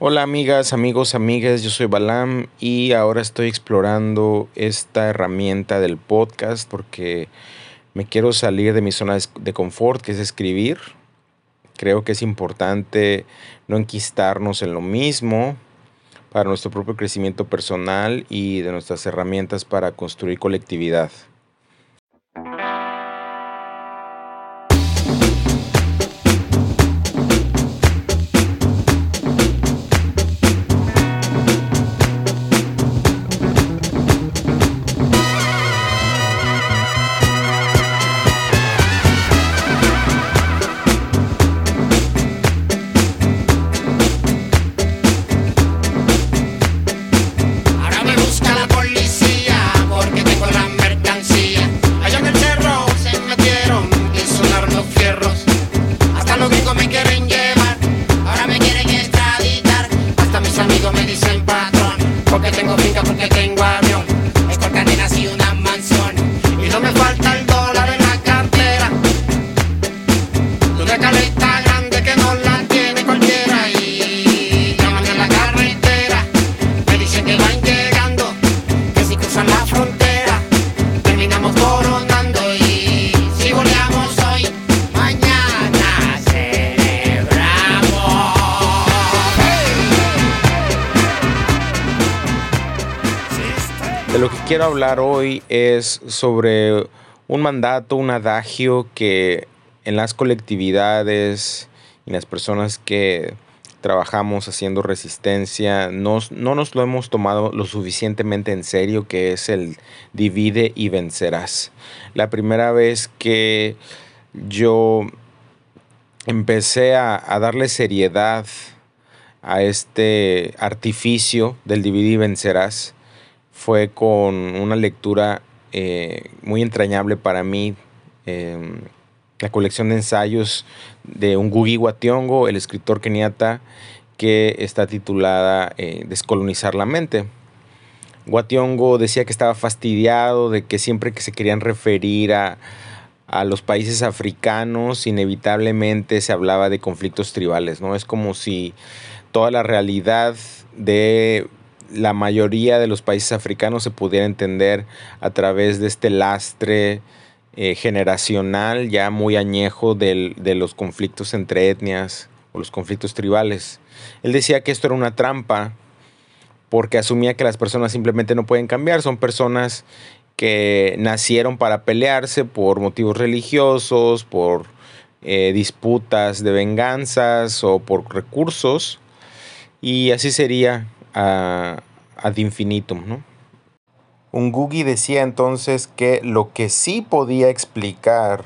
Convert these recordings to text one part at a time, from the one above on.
Hola amigas, amigos, amigas, yo soy Balam y ahora estoy explorando esta herramienta del podcast porque me quiero salir de mi zona de confort, que es escribir. Creo que es importante no enquistarnos en lo mismo para nuestro propio crecimiento personal y de nuestras herramientas para construir colectividad. Lo que quiero hablar hoy es sobre un mandato, un adagio que en las colectividades y las personas que trabajamos haciendo resistencia no nos lo hemos tomado lo suficientemente en serio, que es el divide y vencerás. La primera vez que yo empecé a darle seriedad a este artificio del divide y vencerás, fue con una lectura eh, muy entrañable para mí, em, la colección de ensayos de un Ngugi Wationgo, el escritor keniata, que está titulada eh, Descolonizar la mente. Wationgo decía que estaba fastidiado de que siempre que se querían referir a, a los países africanos, inevitablemente se hablaba de conflictos tribales, ¿no? Es como si toda la realidad de la mayoría de los países africanos se pudiera entender a través de este lastre eh, generacional ya muy añejo de los conflictos entre etnias o los conflictos tribales. Él decía que esto era una trampa porque asumía que las personas simplemente no pueden cambiar, son personas que nacieron para pelearse por motivos religiosos, por eh, disputas de venganzas o por recursos, y así sería ad infinitum, ¿no? Ungugi decía entonces que lo que sí podía explicar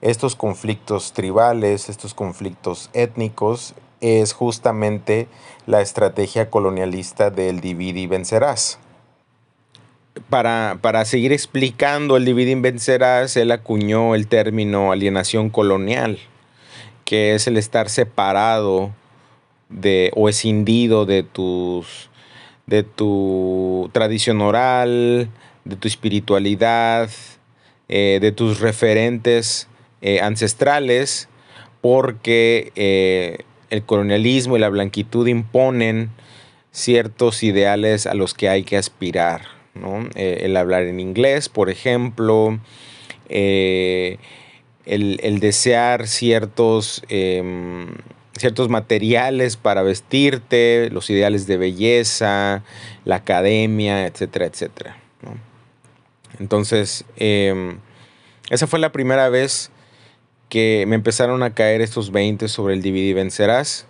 estos conflictos tribales, estos conflictos étnicos, es justamente la estrategia colonialista del divide y vencerás. Para, para, seguir explicando el divide y vencerás, él acuñó el término alienación colonial, que es el estar separado de, o escindido de tus de tu tradición oral, de tu espiritualidad, eh, de tus referentes eh, ancestrales, porque eh, el colonialismo y la blanquitud imponen ciertos ideales a los que hay que aspirar. el hablar en inglés, por ejemplo, el, el, desear ciertos em, ciertos materiales para vestirte, los ideales de belleza, la academia, etcétera, etcétera. Entonces, em, esa fue la primera vez que me empezaron a caer estos 20 sobre el DVD vencerás.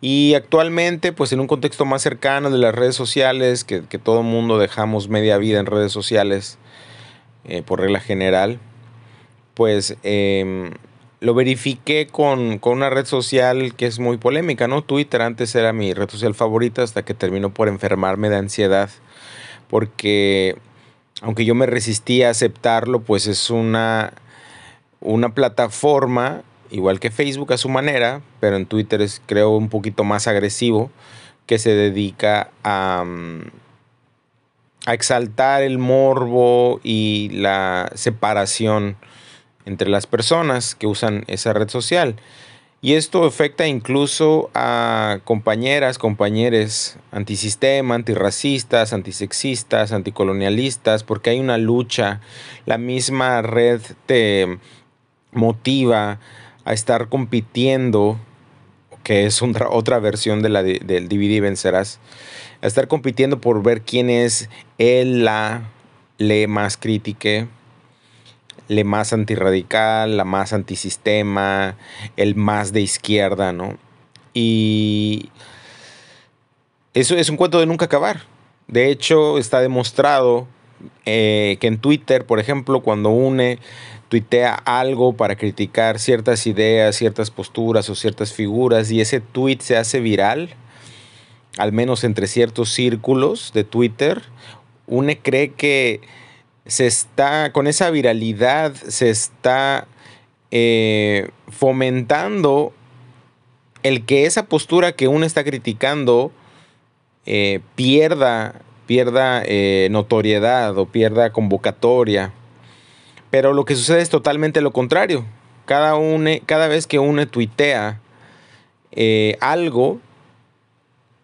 Y actualmente, pues en un contexto más cercano de las redes sociales, que, todo el mundo dejamos media vida en redes sociales, eh, por regla general, pues em, lo verifiqué con, una red social que es muy polémica, ¿no? Twitter antes era mi red social favorita hasta que terminó por enfermarme de ansiedad. Porque aunque yo me resistí a aceptarlo, pues es una, una plataforma, igual que Facebook a su manera, pero en Twitter es creo un poquito más agresivo, que se dedica a, mm, a exaltar el morbo y la separación entre las personas que usan esa red social. Y esto afecta incluso a compañeras, compañeros antisistema, antirracistas, antisexistas, anticolonialistas, porque hay una lucha. La misma red te motiva a estar compitiendo, que es otra versión de la del DVD Vencerás, a estar compitiendo por ver quién es el, la, le más crítica el más antirradical, la más antisistema, el más de izquierda, ¿no? Y eso es un cuento de nunca acabar. De hecho, está demostrado eh, que en Twitter, por ejemplo, cuando une tuitea algo para criticar ciertas ideas, ciertas posturas o ciertas figuras y ese tweet se hace viral, al menos entre ciertos círculos de Twitter, une cree que se está, con esa viralidad, se está eh, fomentando el que esa postura que uno está criticando eh, pierda, pierda eh, notoriedad o pierda convocatoria. Pero lo que sucede es totalmente lo contrario. Cada, cada vez que uno tuitea algo,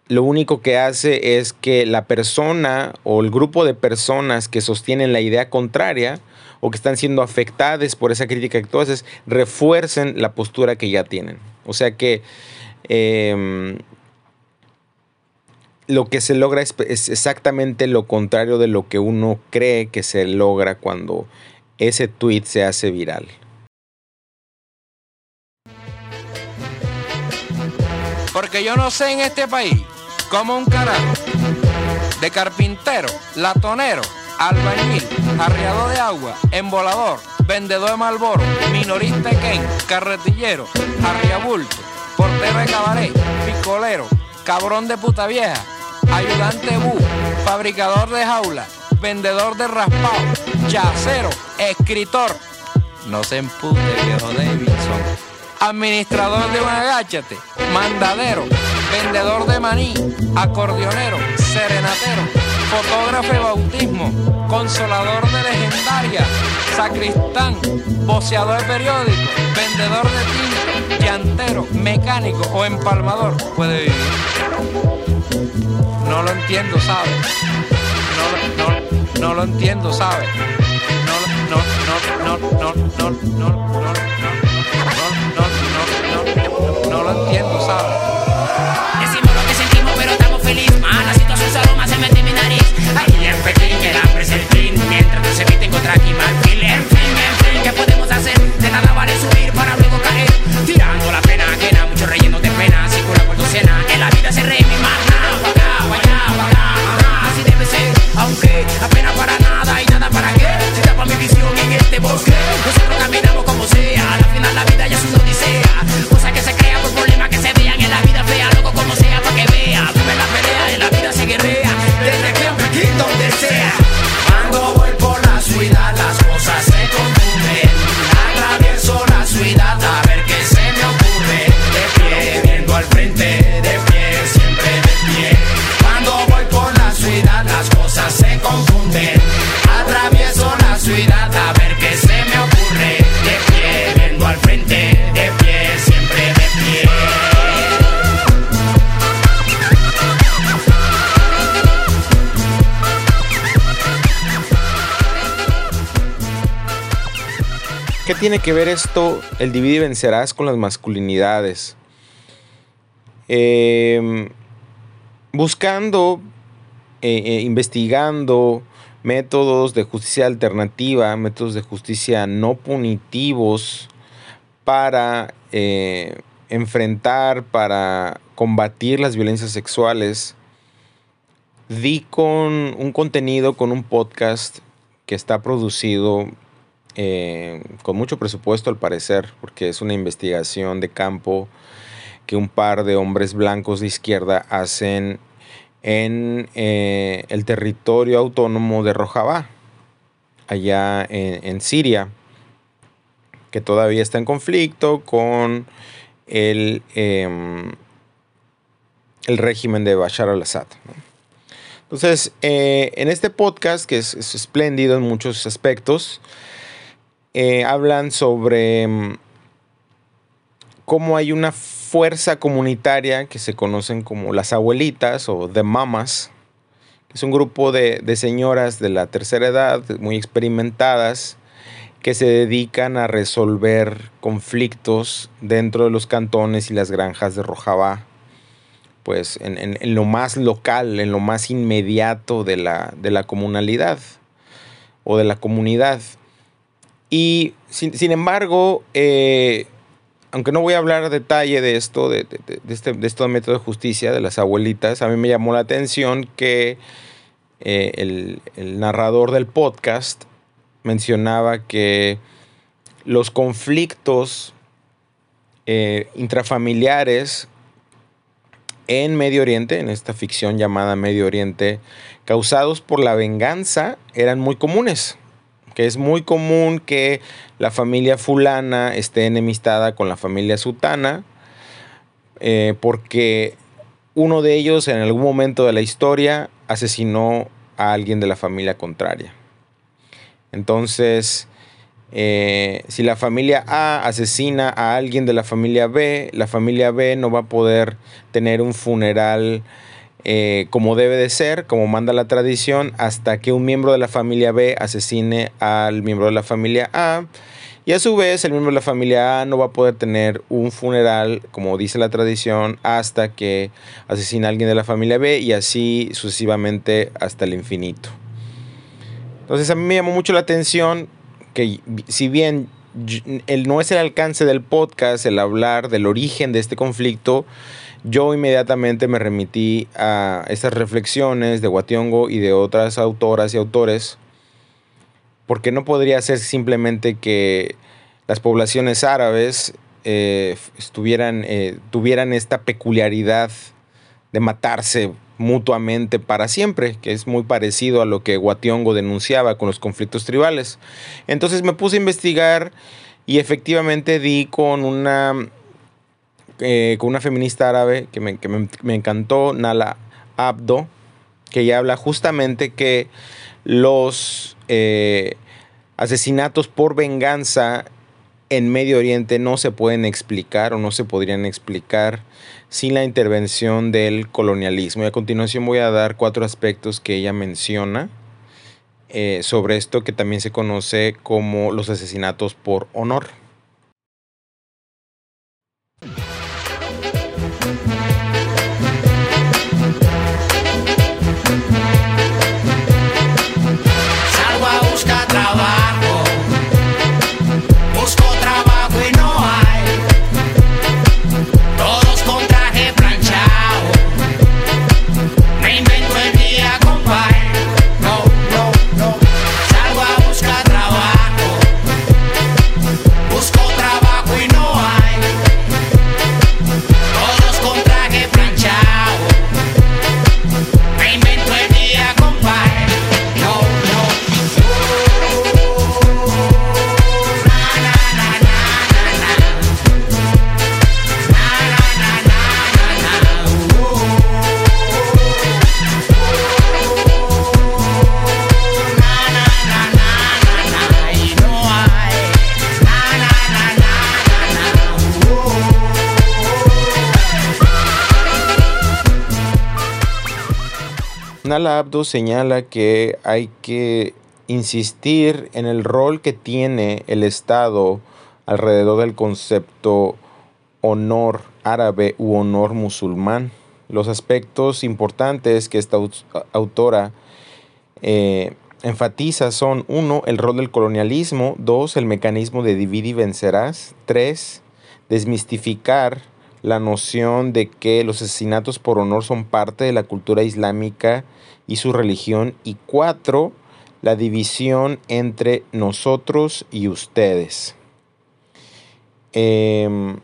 lo único que hace es que la persona o el grupo de personas que sostienen la idea contraria o que están siendo afectadas por esa crítica que tú haces, refuercen la postura que ya tienen. O sea que em, lo que se logra es, es, exactamente lo contrario de lo que uno cree que se logra cuando ese tweet se hace viral. Porque yo no sé en este país como un carajo. De carpintero, latonero, albañil, arriado de agua, embolador, vendedor de malboro, minorista Ken, carretillero, arriabulto, portero de cabaret, picolero, cabrón de puta vieja, ayudante bu, fabricador de jaula, vendedor de raspado, chacero, escritor. No se empute, viejo Davidson administrador de un agáchate, mandadero, vendedor de maní, acordeonero, serenatero, fotógrafo de bautismo, consolador de legendaria, sacristán, boceador de periódico, vendedor de tinta, llantero, mecánico o empalmador puede vivir. No lo entiendo, ¿sabes? No, no, no lo entiendo, ¿sabes? No, no, no, no, no, no, no, no, no, no no lo entiendo, ¿sabes? say tiene que ver esto, el divide y vencerás, con las masculinidades? Em, buscando, eh, eh, investigando métodos de justicia alternativa, métodos de justicia no punitivos para eh, enfrentar, para combatir las violencias sexuales, di con un contenido, con un podcast que está producido eh, con mucho presupuesto al parecer, porque es una investigación de campo que un par de hombres blancos de izquierda hacen en eh, el territorio autónomo de Rojavá, allá en, Siria, que todavía está en conflicto con el, em, el régimen de Bashar al-Assad. Entonces, eh, en este podcast, que es espléndido en muchos aspectos, eh, hablan sobre mm, cómo hay una fuerza comunitaria que se conocen como las abuelitas o de mamas, es un grupo de, de señoras de la tercera edad, muy experimentadas, que se dedican a resolver conflictos dentro de los cantones y las granjas de Rojavá, pues en, en- en lo más local, en lo más inmediato de la, de la comunalidad o de la comunidad. Y sin, embargo, eh, aunque no voy a hablar detalle de esto, de, este, de método de justicia, de las abuelitas, a mí me llamó la atención que eh, el, el narrador del podcast mencionaba que los conflictos eh, intrafamiliares en Medio Oriente, en esta ficción llamada Medio Oriente, causados por la venganza, eran muy comunes. Que es muy común que la familia fulana esté enemistada con la familia sutana, eh, porque uno de ellos en algún momento de la historia asesinó a alguien de la familia contraria. Entonces, eh, si la familia A asesina a alguien de la familia B, la familia B no va a poder tener un funeral eh, como debe de ser, como manda la tradición, hasta que un miembro de la familia B asesine al miembro de la familia A. Y a su vez, el miembro de la familia A no va a poder tener un funeral, como dice la tradición, hasta que asesine a alguien de la familia B y así sucesivamente hasta el infinito. Entonces a mí me llamó mucho la atención que si bien el, no es el alcance del podcast el hablar del origen de este conflicto, yo inmediatamente me remití a estas reflexiones de Guationgo y de otras autoras y autores, porque no podría ser simplemente que las poblaciones árabes eh, eh, tuvieran esta peculiaridad de matarse mutuamente para siempre, que es muy parecido a lo que Guationgo denunciaba con los conflictos tribales. Entonces me puse a investigar y efectivamente di con una, eh, con una feminista árabe que, me, que me- me encantó, Nala Abdo, que ella habla justamente que los eh, asesinatos por venganza en Medio Oriente no se pueden explicar o no se podrían explicar sin la intervención del colonialismo. Y a continuación voy a dar cuatro aspectos que ella menciona eh, sobre esto que también se conoce como los asesinatos por honor. Nala Abdo señala que hay que insistir en el rol que tiene el Estado alrededor del concepto honor árabe u honor musulmán. Los aspectos importantes que esta autora eh, enfatiza son uno, el rol del colonialismo, dos, el mecanismo de divide y vencerás, tres, desmistificar la noción de que los asesinatos por honor son parte de la cultura islámica y su religión, y cuatro, la división entre nosotros y ustedes. Em,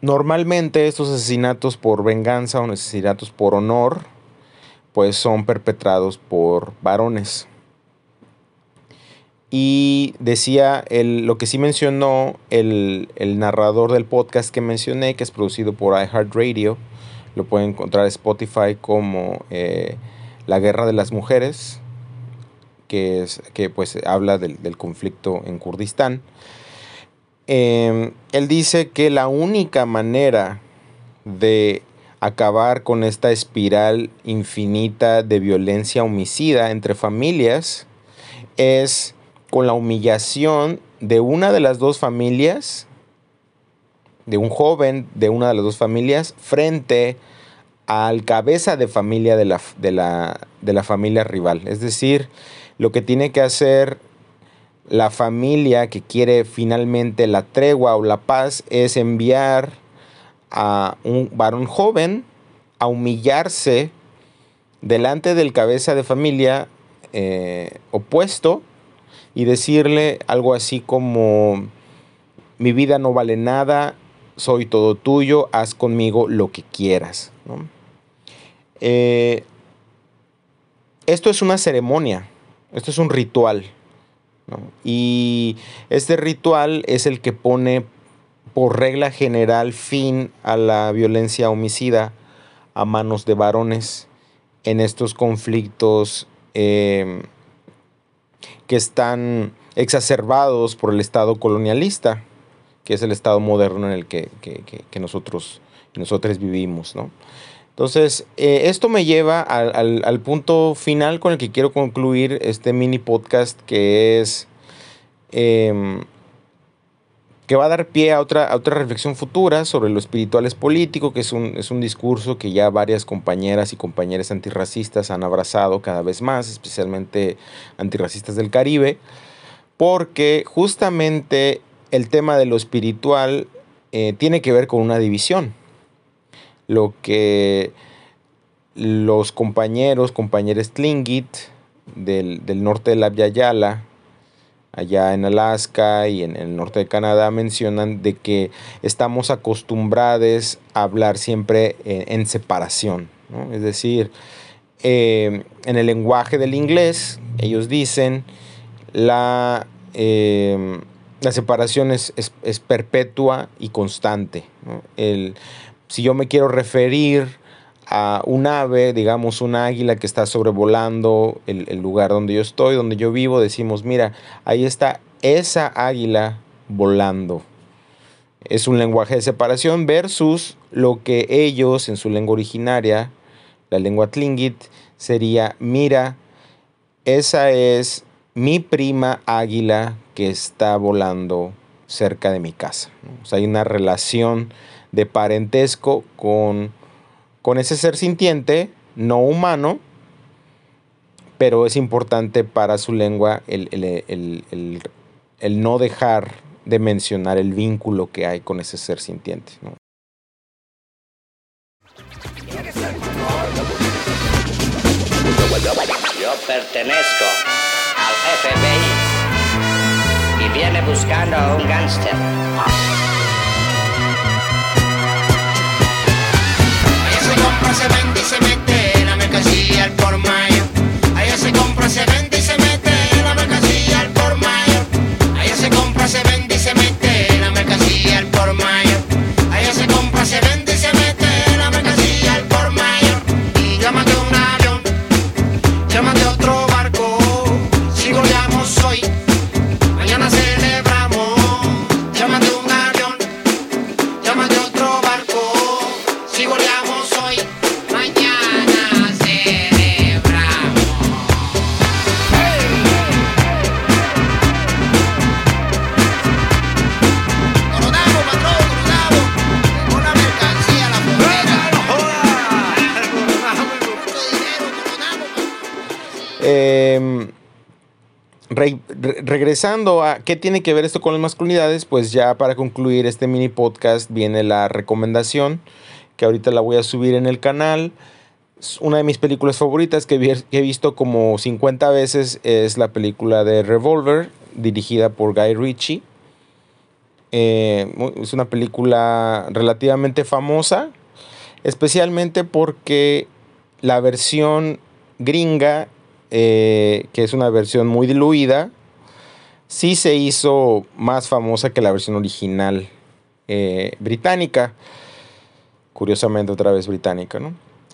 normalmente estos asesinatos por venganza o asesinatos por honor pues son perpetrados por varones. Y decía el, lo que sí mencionó el, el narrador del podcast que mencioné, que es producido por iHeartRadio, lo pueden encontrar en Spotify como eh, La Guerra de las Mujeres, que, es, que pues habla del, del conflicto en Kurdistán. eh, él dice que la única manera de acabar con esta espiral infinita de violencia homicida entre familias es con la humillación de una de las dos familias, de un joven de una de las dos familias, frente al cabeza de familia de la, de la, de la familia rival. Es decir, lo que tiene que hacer la familia que quiere finalmente la tregua o la paz es enviar a un varón joven a humillarse delante del cabeza de familia eh, opuesto y decirle algo así como, mi vida no vale nada, soy todo tuyo, haz conmigo lo que quieras. Eh, esto es una ceremonia, esto es un ritual. Y este ritual es el que pone por regla general fin a la violencia homicida a manos de varones en estos conflictos em, que están exacerbados por el Estado colonialista, que es el Estado moderno en el que, nosotros, nosotros vivimos. Entonces, eh, esto me lleva al, al, punto final con el que quiero concluir este mini podcast, que es em, que va a dar pie a otra, otra reflexión futura sobre lo espiritual es político, que es un, es un discurso que ya varias compañeras y compañeras antirracistas han abrazado cada vez más, especialmente antirracistas del Caribe, porque justamente el tema de lo espiritual eh, tiene que ver con una división. Lo que los compañeros, compañeros Tlingit del, del norte de la Yala, allá en Alaska y en el norte de Canadá mencionan de que estamos acostumbrados a hablar siempre en, separación. Es decir, eh, en el lenguaje del inglés, ellos dicen, la, eh, la separación es, perpetua y constante. El, si yo me quiero referir a un ave, digamos un águila que está sobrevolando el, lugar donde yo estoy, donde yo vivo, decimos, mira, ahí está esa águila volando. Es un lenguaje de separación versus lo que ellos en su lengua originaria, la lengua tlingit, sería, mira, esa es mi prima águila que está volando cerca de mi casa. O sea, hay una relación de parentesco con con ese ser sintiente, no humano, pero es importante para su lengua el, no dejar de mencionar el vínculo que hay con ese ser sintiente. Yo pertenezco FBI y viene buscando a un gángster. se vende y se mete la mercancía al por. Re- re- regresando a qué tiene que ver esto con las masculinidades, pues ya para concluir este mini podcast viene la recomendación que ahorita la voy a subir en el canal. Una de mis películas favoritas que, he visto como 50 veces es la película de Revolver, dirigida por Guy Ritchie. Eh, es una película relativamente famosa, especialmente porque la versión gringa, eh, que es una versión muy diluida, sí se hizo más famosa que la versión original eh, británica. Curiosamente, otra vez británica, ¿no?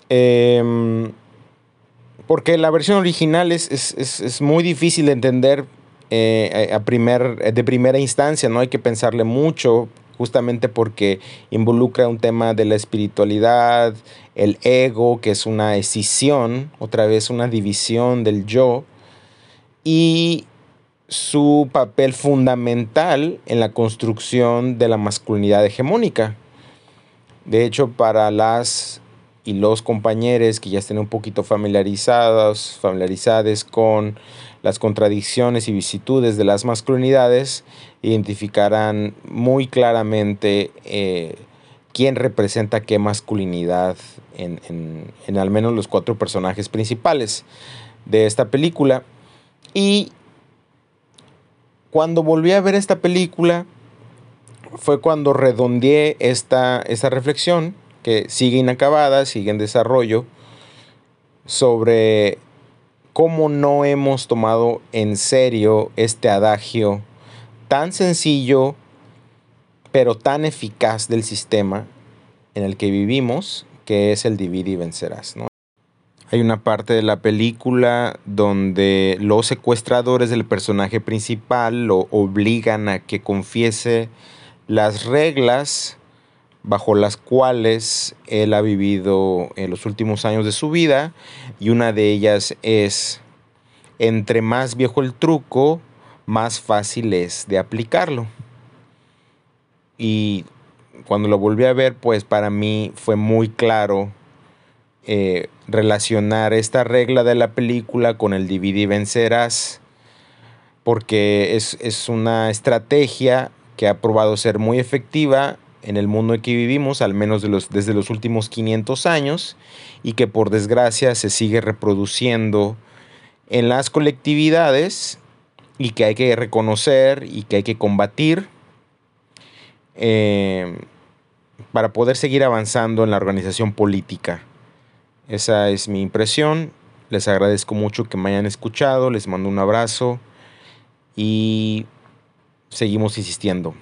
Em, porque la versión original es, es- es- es muy difícil de entender eh, a primer, de primera instancia, no hay que pensarle mucho, justamente porque involucra un tema de la espiritualidad, el ego, que es una escisión, otra vez una división del yo, y su papel fundamental en la construcción de la masculinidad hegemónica. De hecho, para las y los compañeros que ya estén un poquito familiarizados, familiarizados con las contradicciones y vicitudes de las masculinidades, identificarán muy claramente eh, quién representa qué masculinidad en, en al menos los cuatro personajes principales de esta película. Y cuando volví a ver esta película, fue cuando redondeé esta, esta reflexión, que sigue inacabada, sigue en desarrollo, sobre cómo no hemos tomado en serio este adagio tan sencillo, pero tan eficaz del sistema en el que vivimos, que es el divide y vencerás. Hay una parte de la película donde los secuestradores del personaje principal lo obligan a que confiese las reglas bajo las cuales él ha vivido en los últimos años de su vida y una de ellas es entre más viejo el truco, más fácil es de aplicarlo. Y cuando lo volví a ver, pues para mí fue muy claro eh, relacionar esta regla de la película con el divide y vencerás, porque es, es una estrategia que ha probado ser muy efectiva en el mundo en que vivimos, al menos desde los últimos 500 años, y que por desgracia se sigue reproduciendo en las colectividades y que hay que reconocer y que hay que combatir eh, para poder seguir avanzando en la organización política. Esa es mi impresión. Les agradezco mucho que me hayan escuchado, les mando un abrazo y seguimos insistiendo.